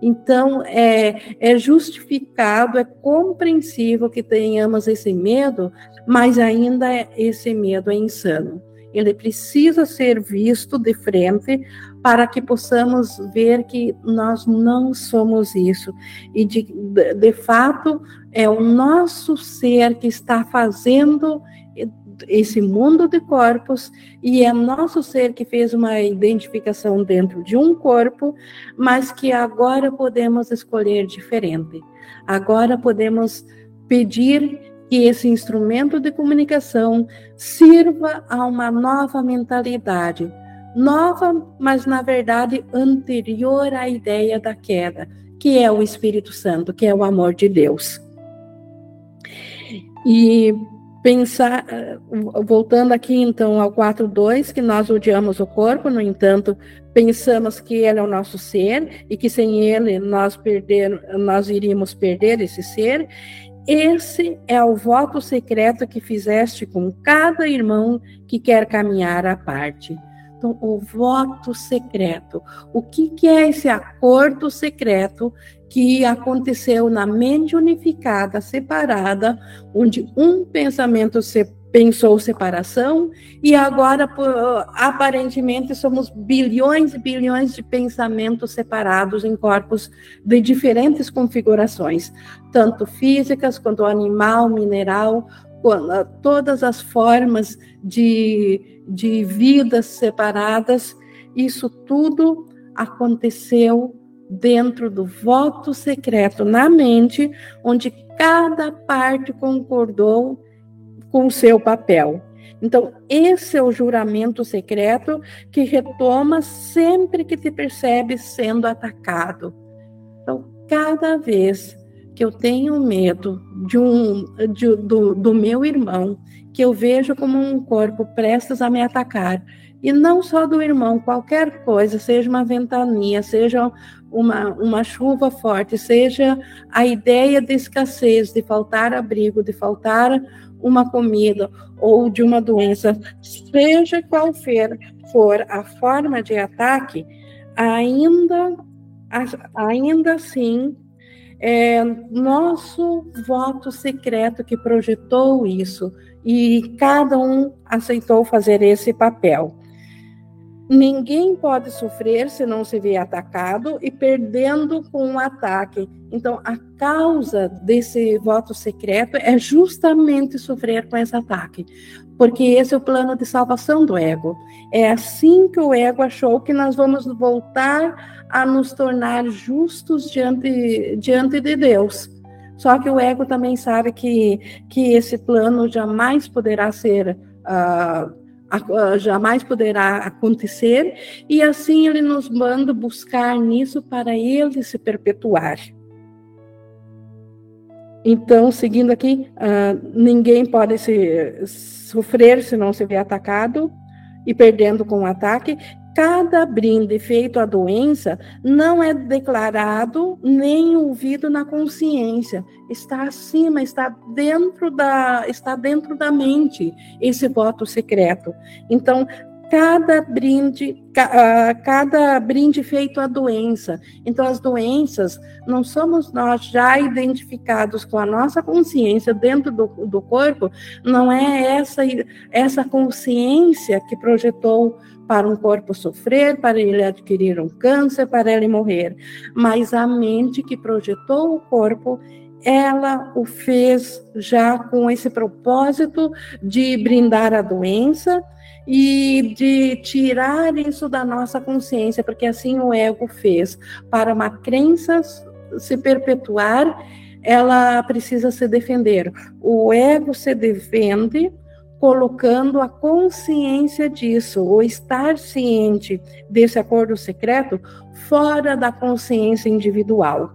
Então, é, é justificado, é compreensível que tenhamos esse medo, mas ainda esse medo é insano. Ele precisa ser visto de frente para que possamos ver que nós não somos isso. E, de, de fato, é o nosso ser que está fazendo esse mundo de corpos e é nosso ser que fez uma identificação dentro de um corpo, mas que agora podemos escolher diferente. Agora podemos pedir que esse instrumento de comunicação sirva a uma nova mentalidade, nova, mas na verdade anterior à ideia da queda, que é o Espírito Santo, que é o amor de Deus. E pensar, voltando aqui então ao 4.2, que nós odiamos o corpo, no entanto, pensamos que ele é o nosso ser e que sem ele nós perder, nós iríamos perder esse ser. Esse é o voto secreto que fizeste com cada irmão que quer caminhar à parte. Então, o voto secreto. O que, que é esse acordo secreto que aconteceu na mente unificada, separada, onde um pensamento se pensou separação e agora aparentemente somos bilhões e bilhões de pensamentos separados em corpos de diferentes configurações, tanto físicas quanto animal, mineral, todas as formas de, de vidas separadas, isso tudo aconteceu dentro do voto secreto na mente, onde cada parte concordou com o seu papel. Então, esse é o juramento secreto que retoma sempre que te percebe sendo atacado. Então, cada vez que eu tenho medo de um, de, do, do meu irmão, que eu vejo como um corpo prestes a me atacar, e não só do irmão, qualquer coisa, seja uma ventania, seja uma, uma chuva forte, seja a ideia de escassez, de faltar abrigo, de faltar uma comida ou de uma doença, seja qual for, a forma de ataque, ainda, ainda assim, é nosso voto secreto que projetou isso e cada um aceitou fazer esse papel. Ninguém pode sofrer se não se vê atacado e perdendo com o ataque. Então, a causa desse voto secreto é justamente sofrer com esse ataque, porque esse é o plano de salvação do ego. É assim que o ego achou que nós vamos voltar a nos tornar justos diante, diante de Deus. Só que o ego também sabe que, que esse plano jamais poderá ser. Uh, jamais poderá acontecer, e assim ele nos manda buscar nisso para ele se perpetuar. Então, seguindo aqui, uh, ninguém pode se, sofrer se não se vê atacado e perdendo com o ataque, cada brinde feito à doença não é declarado nem ouvido na consciência, está acima, está dentro da, está dentro da mente esse voto secreto. Então, cada brinde, cada brinde feito à doença. Então, as doenças não somos nós já identificados com a nossa consciência dentro do, do corpo, não é essa, essa consciência que projetou para um corpo sofrer, para ele adquirir um câncer, para ele morrer. Mas a mente que projetou o corpo, ela o fez já com esse propósito de brindar a doença e de tirar isso da nossa consciência, porque assim o ego fez. Para uma crença se perpetuar, ela precisa se defender. O ego se defende colocando a consciência disso, ou estar ciente desse acordo secreto fora da consciência individual.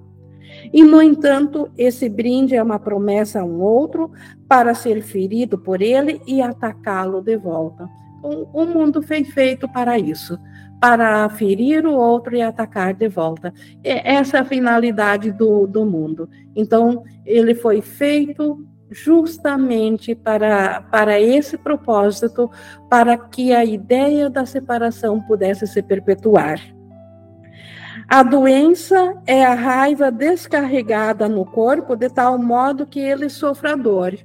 E, no entanto, esse brinde é uma promessa a um outro para ser ferido por ele e atacá-lo de volta. Então, o mundo foi feito para isso, para ferir o outro e atacar de volta. Essa é a finalidade do, do mundo. Então, ele foi feito justamente para, para esse propósito, para que a ideia da separação pudesse se perpetuar. A doença é a raiva descarregada no corpo de tal modo que ele sofra dor.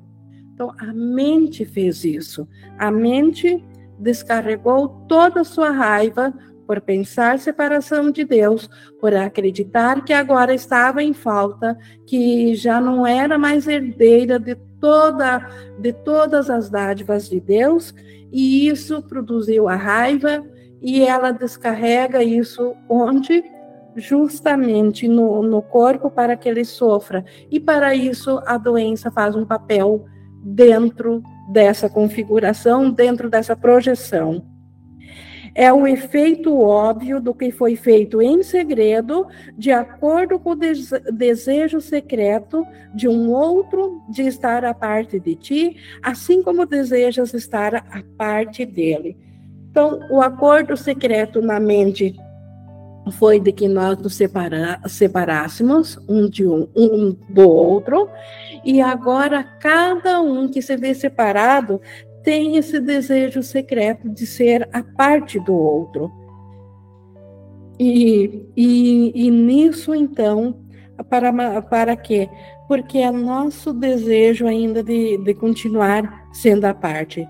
Então, a mente fez isso. A mente descarregou toda a sua raiva por pensar separação de Deus, por acreditar que agora estava em falta, que já não era mais herdeira de toda de todas as dádivas de Deus, e isso produziu a raiva e ela descarrega isso onde justamente no, no corpo para que ele sofra. E para isso a doença faz um papel dentro dessa configuração, dentro dessa projeção é o efeito óbvio do que foi feito em segredo, de acordo com o desejo secreto de um outro de estar à parte de ti, assim como desejas estar à parte dele. Então, o acordo secreto na mente foi de que nós nos separa, separássemos um, de um, um do outro, e agora cada um que se vê separado tem esse desejo secreto de ser a parte do outro. E, e, e nisso, então, para, para quê? Porque é nosso desejo ainda de, de continuar sendo a parte.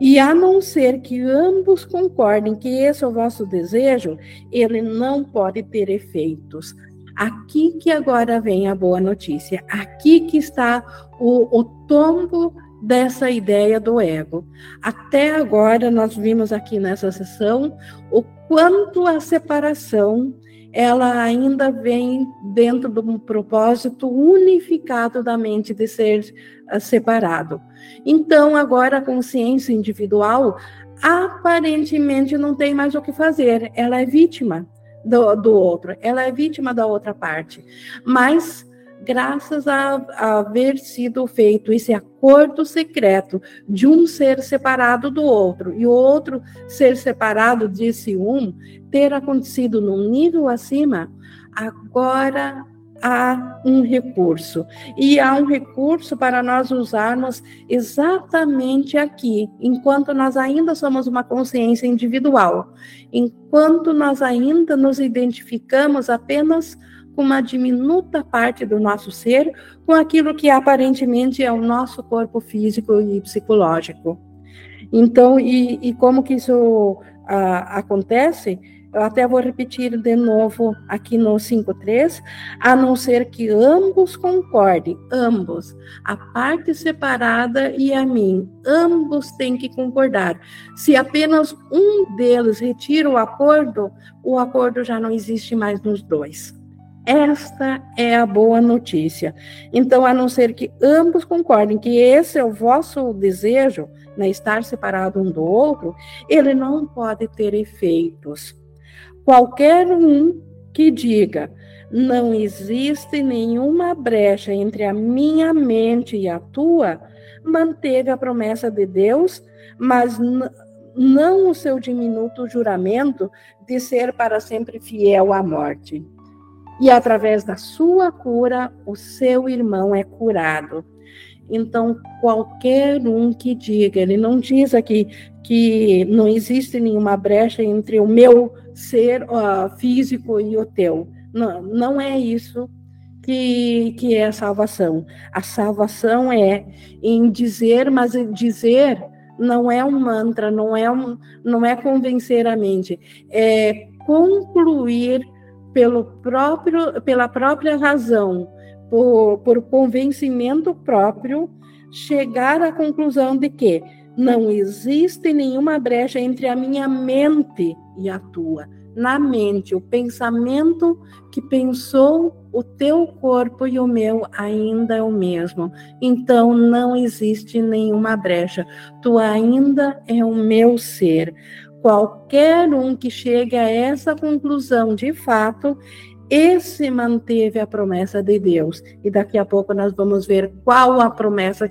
E a não ser que ambos concordem que esse é o vosso desejo, ele não pode ter efeitos. Aqui que agora vem a boa notícia. Aqui que está o, o tombo dessa ideia do ego. Até agora nós vimos aqui nessa sessão o quanto a separação ela ainda vem dentro de um propósito unificado da mente de ser uh, separado. Então, agora a consciência individual aparentemente não tem mais o que fazer, ela é vítima do, do outro, ela é vítima da outra parte. Mas graças a, a haver sido feito esse acordo secreto de um ser separado do outro e o outro ser separado desse um ter acontecido num nível acima, agora há um recurso. E há um recurso para nós usarmos exatamente aqui, enquanto nós ainda somos uma consciência individual, enquanto nós ainda nos identificamos apenas uma diminuta parte do nosso ser com aquilo que aparentemente é o nosso corpo físico e psicológico. Então, e, e como que isso ah, acontece, eu até vou repetir de novo aqui no 5.3, a não ser que ambos concordem, ambos, a parte separada e a mim, ambos têm que concordar. Se apenas um deles retira o acordo, o acordo já não existe mais nos dois. Esta é a boa notícia. Então, a não ser que ambos concordem que esse é o vosso desejo, né, estar separado um do outro, ele não pode ter efeitos. Qualquer um que diga não existe nenhuma brecha entre a minha mente e a tua, manteve a promessa de Deus, mas não o seu diminuto juramento de ser para sempre fiel à morte. E através da sua cura, o seu irmão é curado. Então, qualquer um que diga, ele não diz aqui que não existe nenhuma brecha entre o meu ser uh, físico e o teu. Não, não é isso que, que é a salvação. A salvação é em dizer, mas dizer não é um mantra, não é, um, não é convencer a mente, é concluir pelo próprio, pela própria razão, por, por convencimento próprio, chegar à conclusão de que não existe nenhuma brecha entre a minha mente e a tua. Na mente, o pensamento que pensou o teu corpo e o meu ainda é o mesmo. Então não existe nenhuma brecha. Tu ainda é o meu ser. Qualquer um que chegue a essa conclusão de fato, esse manteve a promessa de Deus. E daqui a pouco nós vamos ver qual a promessa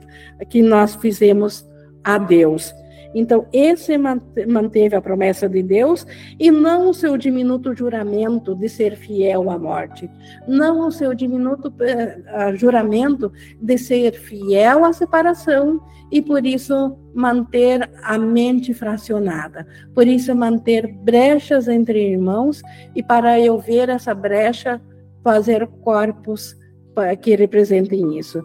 que nós fizemos a Deus. Então, esse manteve a promessa de Deus e não o seu diminuto juramento de ser fiel à morte. Não o seu diminuto uh, juramento de ser fiel à separação e por isso manter a mente fracionada. Por isso manter brechas entre irmãos e para eu ver essa brecha fazer corpos que representem isso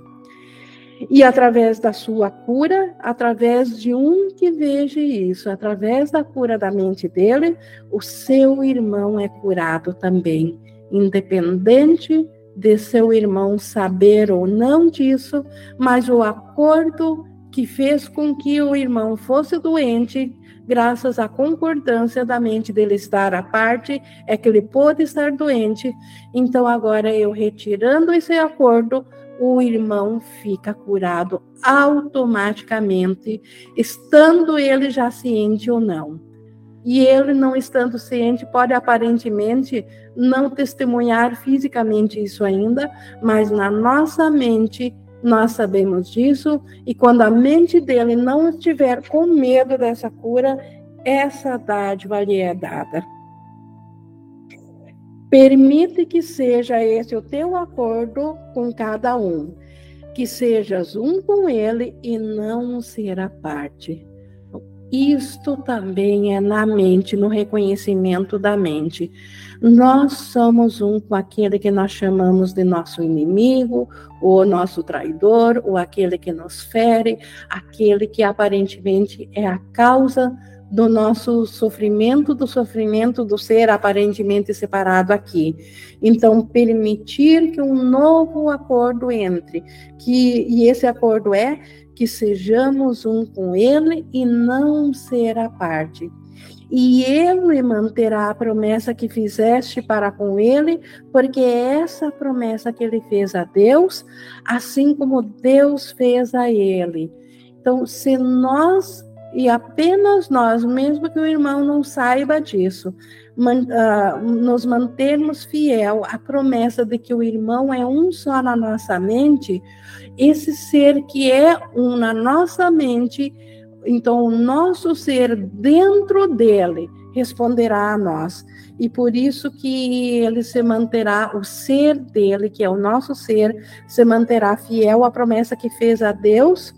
e através da sua cura, através de um que veja isso, através da cura da mente dele, o seu irmão é curado também, independente de seu irmão saber ou não disso, mas o acordo que fez com que o irmão fosse doente, graças à concordância da mente dele estar à parte, é que ele pôde estar doente. Então, agora eu retirando esse acordo, o irmão fica curado automaticamente, estando ele já ciente ou não. E ele, não estando ciente, pode aparentemente não testemunhar fisicamente isso ainda, mas na nossa mente nós sabemos disso, e quando a mente dele não estiver com medo dessa cura, essa dádiva lhe é dada. Permite que seja esse o teu acordo com cada um, que sejas um com ele e não ser a parte. Isto também é na mente, no reconhecimento da mente. Nós somos um com aquele que nós chamamos de nosso inimigo, ou nosso traidor, ou aquele que nos fere, aquele que aparentemente é a causa do nosso sofrimento, do sofrimento do ser aparentemente separado aqui. Então, permitir que um novo acordo entre, que e esse acordo é que sejamos um com ele e não ser a parte. E ele manterá a promessa que fizeste para com ele, porque essa promessa que ele fez a Deus, assim como Deus fez a ele. Então, se nós e apenas nós, mesmo que o irmão não saiba disso, man, uh, nos mantermos fiel à promessa de que o irmão é um só na nossa mente, esse ser que é um na nossa mente, então o nosso ser dentro dele responderá a nós. E por isso que ele se manterá, o ser dele, que é o nosso ser, se manterá fiel à promessa que fez a Deus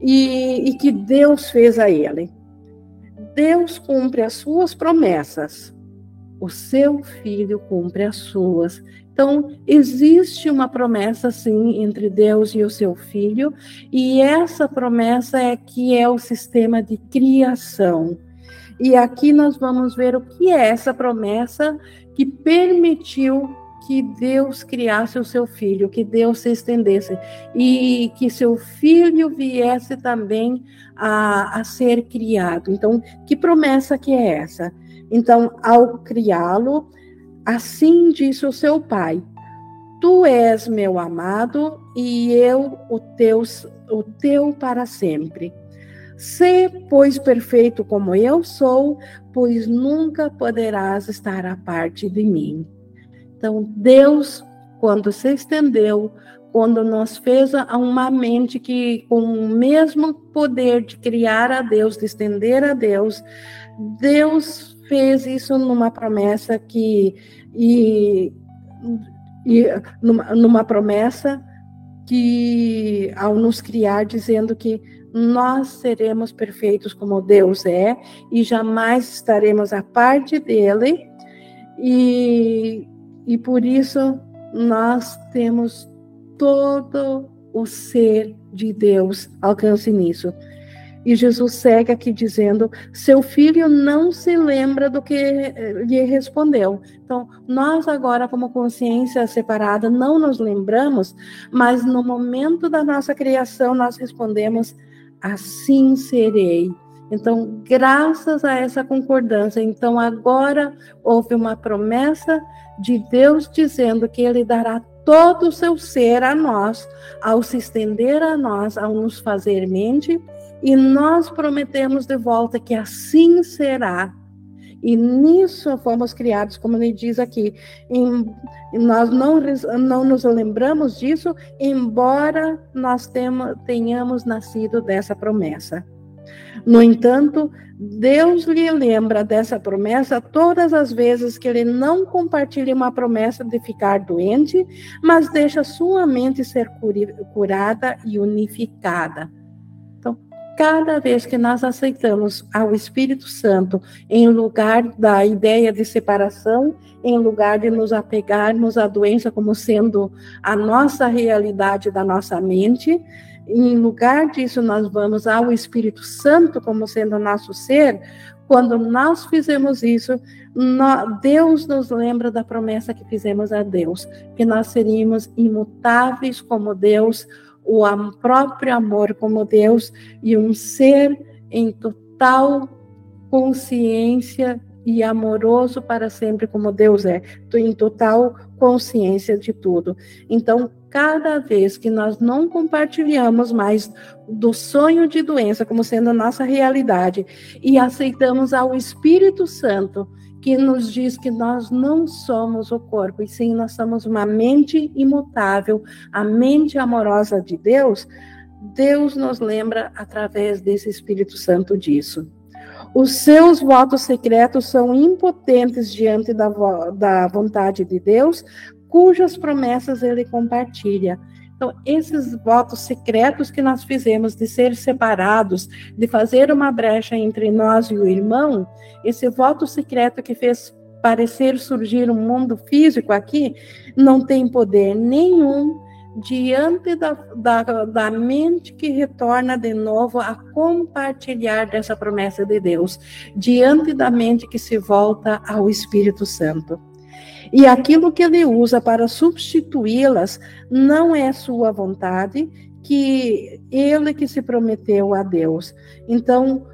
e, e que Deus fez a ele. Deus cumpre as suas promessas, o seu filho cumpre as suas. Então, existe uma promessa, sim, entre Deus e o seu filho, e essa promessa é que é o sistema de criação. E aqui nós vamos ver o que é essa promessa que permitiu que Deus criasse o seu filho, que Deus se estendesse e que seu filho viesse também a, a ser criado. Então, que promessa que é essa? Então, ao criá-lo, assim disse o seu pai: Tu és meu amado e eu o teu, o teu para sempre. Sê, pois, perfeito como eu sou, pois nunca poderás estar à parte de mim. Então, Deus, quando se estendeu, quando nos fez uma mente que, com o mesmo poder de criar a Deus, de estender a Deus, Deus fez isso numa promessa que. E, e numa, numa promessa que, ao nos criar, dizendo que nós seremos perfeitos como Deus é e jamais estaremos à parte dele, e, e por isso nós temos todo o ser de Deus alcance nisso. E Jesus segue aqui dizendo: seu filho não se lembra do que lhe respondeu. Então, nós agora, como consciência separada, não nos lembramos, mas no momento da nossa criação, nós respondemos: assim serei. Então, graças a essa concordância, então agora houve uma promessa de Deus dizendo que ele dará todo o seu ser a nós, ao se estender a nós, ao nos fazer mente, e nós prometemos de volta que assim será. E nisso fomos criados, como ele diz aqui. Em, nós não, não nos lembramos disso, embora nós tenhamos nascido dessa promessa. No entanto, Deus lhe lembra dessa promessa todas as vezes que ele não compartilha uma promessa de ficar doente, mas deixa sua mente ser curada e unificada. Cada vez que nós aceitamos ao Espírito Santo em lugar da ideia de separação, em lugar de nos apegarmos à doença como sendo a nossa realidade da nossa mente, em lugar disso, nós vamos ao Espírito Santo como sendo nosso ser. Quando nós fizemos isso, Deus nos lembra da promessa que fizemos a Deus, que nós seríamos imutáveis como Deus, o próprio amor como Deus e um ser em total consciência e amoroso para sempre como Deus é, em total consciência de tudo. Então, cada vez que nós não compartilhamos mais do sonho de doença como sendo a nossa realidade e aceitamos ao Espírito Santo, que nos diz que nós não somos o corpo, e sim nós somos uma mente imutável, a mente amorosa de Deus, Deus nos lembra através desse Espírito Santo disso. Os seus votos secretos são impotentes diante da, da vontade de Deus, cujas promessas ele compartilha. Então, esses votos secretos que nós fizemos de ser separados, de fazer uma brecha entre nós e o irmão, esse voto secreto que fez parecer surgir um mundo físico aqui, não tem poder nenhum diante da, da, da mente que retorna de novo a compartilhar dessa promessa de Deus, diante da mente que se volta ao Espírito Santo. E aquilo que ele usa para substituí-las não é sua vontade, que ele que se prometeu a Deus. Então,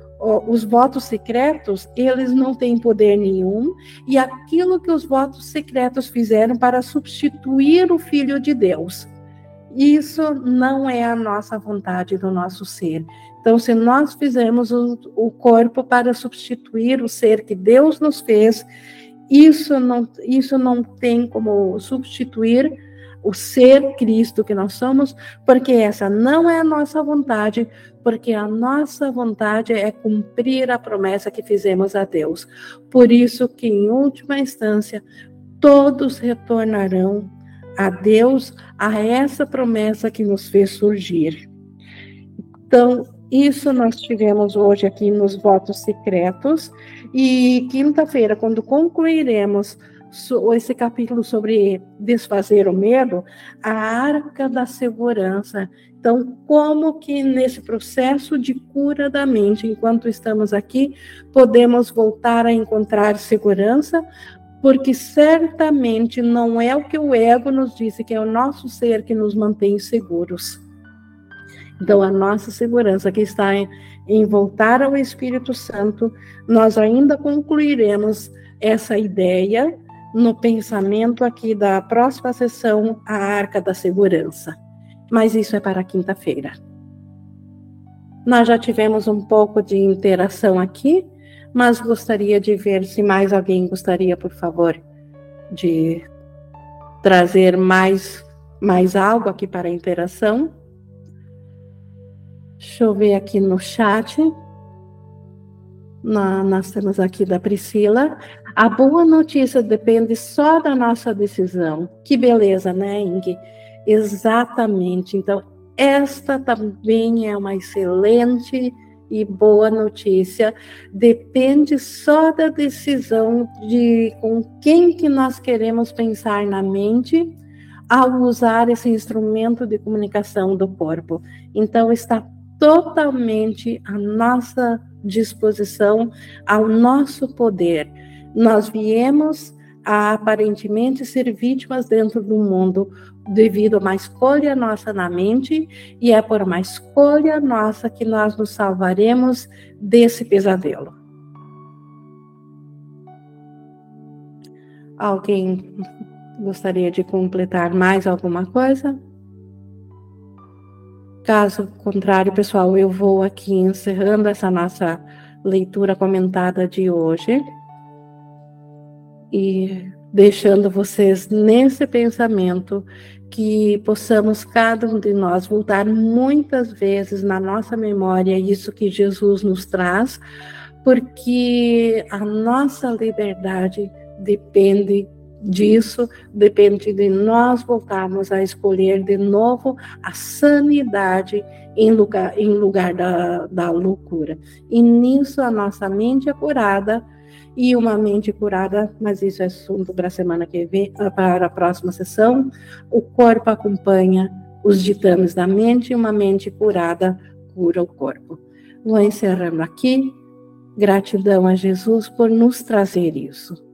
os votos secretos, eles não têm poder nenhum, e aquilo que os votos secretos fizeram para substituir o Filho de Deus. Isso não é a nossa vontade do nosso ser. Então, se nós fizermos o, o corpo para substituir o ser que Deus nos fez, isso não, isso não tem como substituir o ser Cristo que nós somos, porque essa não é a nossa vontade, porque a nossa vontade é cumprir a promessa que fizemos a Deus. Por isso que em última instância todos retornarão a Deus, a essa promessa que nos fez surgir. Então, isso nós tivemos hoje aqui nos votos secretos, e quinta-feira, quando concluiremos esse capítulo sobre desfazer o medo, a arca da segurança, Então, como que nesse processo de cura da mente, enquanto estamos aqui, podemos voltar a encontrar segurança? Porque certamente não é o que o ego nos disse, que é o nosso ser que nos mantém seguros. Então, a nossa segurança que está em, em voltar ao Espírito Santo, nós ainda concluiremos essa ideia no pensamento aqui da próxima sessão, a Arca da Segurança mas isso é para quinta-feira. Nós já tivemos um pouco de interação aqui, mas gostaria de ver se mais alguém gostaria, por favor, de trazer mais, mais algo aqui para a interação. Deixa eu ver aqui no chat. Na, nós temos aqui da Priscila. A boa notícia depende só da nossa decisão. Que beleza, né, Inge? Exatamente. Então, esta também é uma excelente e boa notícia. Depende só da decisão de com quem que nós queremos pensar na mente ao usar esse instrumento de comunicação do corpo. Então, está totalmente à nossa disposição, ao nosso poder. Nós viemos a aparentemente ser vítimas dentro do mundo devido a uma escolha nossa na mente, e é por uma escolha nossa que nós nos salvaremos desse pesadelo. Alguém gostaria de completar mais alguma coisa? Caso contrário, pessoal, eu vou aqui encerrando essa nossa leitura comentada de hoje e deixando vocês nesse pensamento que possamos cada um de nós voltar muitas vezes na nossa memória isso que Jesus nos traz, porque a nossa liberdade depende disso, depende de nós voltarmos a escolher de novo a sanidade em lugar, em lugar da, da loucura. E nisso a nossa mente é curada e uma mente curada, mas isso é assunto para a semana que vem, ah, para a próxima sessão. O corpo acompanha os ditames da mente e uma mente curada cura o corpo. Vou encerrando aqui. Gratidão a Jesus por nos trazer isso.